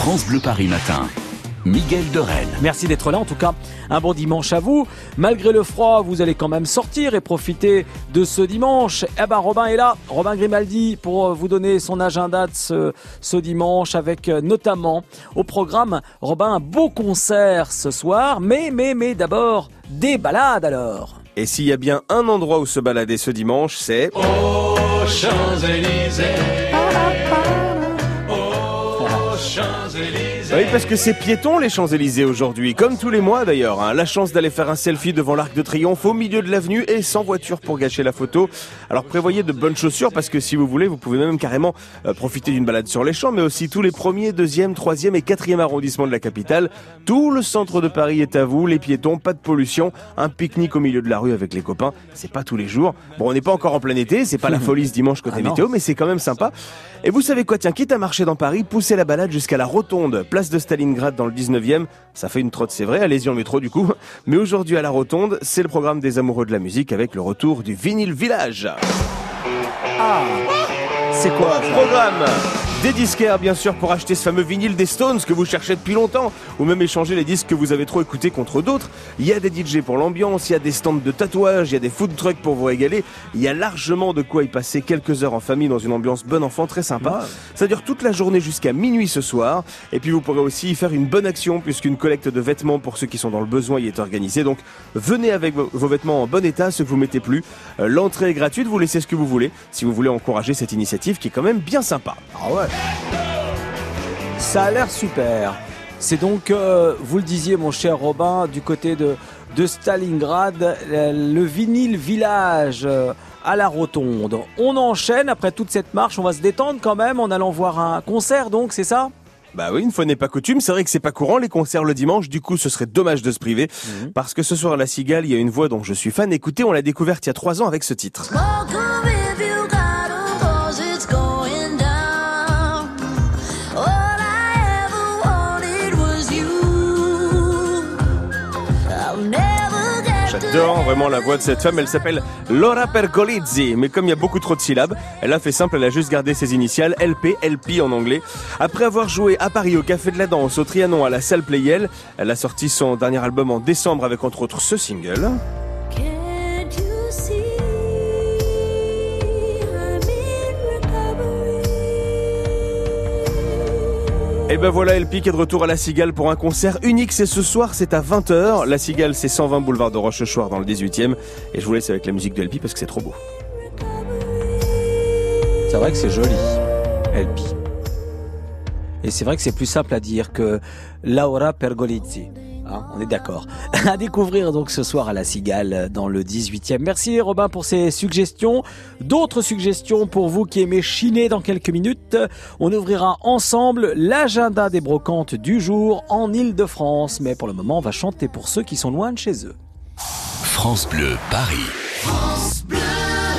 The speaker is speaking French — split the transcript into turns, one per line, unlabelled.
France Bleu Paris Matin. Miguel de Rennes.
Merci d'être là. En tout cas, un bon dimanche à vous. Malgré le froid, vous allez quand même sortir et profiter de ce dimanche. Eh ben, Robin est là. Robin Grimaldi pour vous donner son agenda de ce, ce dimanche avec euh, notamment au programme, Robin, un beau concert ce soir. Mais, mais, mais d'abord, des balades alors.
Et s'il y a bien un endroit où se balader ce dimanche, c'est...
Aux Champs-Élysées. Aux Champs-Élysées.
Oui, parce que c'est piéton les Champs-Élysées aujourd'hui, comme tous les mois d'ailleurs. hein. La chance d'aller faire un selfie devant l'Arc de Triomphe au milieu de l'avenue et sans voiture pour gâcher la photo. Alors prévoyez de bonnes chaussures parce que si vous voulez, vous pouvez même carrément euh, profiter d'une balade sur les champs, mais aussi tous les premiers, deuxième, troisième et quatrième arrondissements de la capitale. Tout le centre de Paris est à vous, les piétons, pas de pollution, un pique-nique au milieu de la rue avec les copains. C'est pas tous les jours. Bon, on n'est pas encore en plein été, c'est pas la folie ce dimanche côté
Ah
météo, mais c'est quand même sympa. Et vous savez quoi, tiens, quitte à marcher dans Paris, poussez la balade jusqu'à la Rotonde, place de Stalingrad dans le 19e. Ça fait une trotte, c'est vrai, allez-y en métro du coup. Mais aujourd'hui à la Rotonde, c'est le programme des amoureux de la musique avec le retour du Vinyl Village.
C'est quoi ça?
Programme des disquaires bien sûr pour acheter ce fameux vinyle des Stones que vous cherchez depuis longtemps ou même échanger les disques que vous avez trop écoutés contre d'autres. Il y a des DJ pour l'ambiance, il y a des stands de tatouage, il y a des food trucks pour vous régaler. Il y a largement de quoi y passer quelques heures en famille dans une ambiance bon enfant très sympa. Ça dure toute la journée jusqu'à minuit ce soir et puis vous pourrez aussi y faire une bonne action puisqu'une collecte de vêtements pour ceux qui sont dans le besoin y est organisée. Donc venez avec vos, vêtements en bon état, ceux que vous mettez plus. Euh, L'entrée est gratuite, vous laissez ce que vous voulez si vous voulez encourager cette initiative qui est quand même bien sympa.
Ah ouais. Ça a l'air super. C'est donc, euh, vous le disiez mon cher Robin, du côté de, de Stalingrad, euh, le vinyle village euh, à la rotonde. On enchaîne après toute cette marche, on va se détendre quand même en allant voir un concert donc, c'est ça?
Bah oui, une fois n'est pas coutume, c'est vrai que c'est pas courant les concerts le dimanche, du coup ce serait dommage de se priver, parce que ce soir à la Cigale, il y a une voix dont je suis fan. Écoutez, on l'a découverte il y a trois ans avec ce titre. J'adore vraiment la voix de cette femme, elle s'appelle Laura Pergolizzi, mais comme il y a beaucoup trop de syllabes, elle a fait simple, elle a juste gardé ses initiales, LP, LP en anglais. Après avoir joué à Paris au Café de la Danse, au Trianon, à la salle Playel, elle a sorti son dernier album en décembre avec entre autres ce single. Et ben voilà, LP qui est de retour à La Cigale pour un concert unique. C'est ce soir, c'est à 20h. La Cigale, c'est 120 boulevard de Rochechouart dans le 18e. Et je vous laisse avec la musique de LP parce que c'est trop beau.
C'est vrai que c'est joli, Elpi. Et c'est vrai que c'est plus simple à dire que Laura Pergolizzi. Hein, on est d'accord. À découvrir donc ce soir à la Cigale dans le 18e. Merci Robin pour ces suggestions. D'autres suggestions pour vous qui aimez chiner dans quelques minutes. On ouvrira ensemble l'agenda des brocantes du jour en Ile-de-France. Mais pour le moment, on va chanter pour ceux qui sont loin de chez eux.
France Bleu Paris.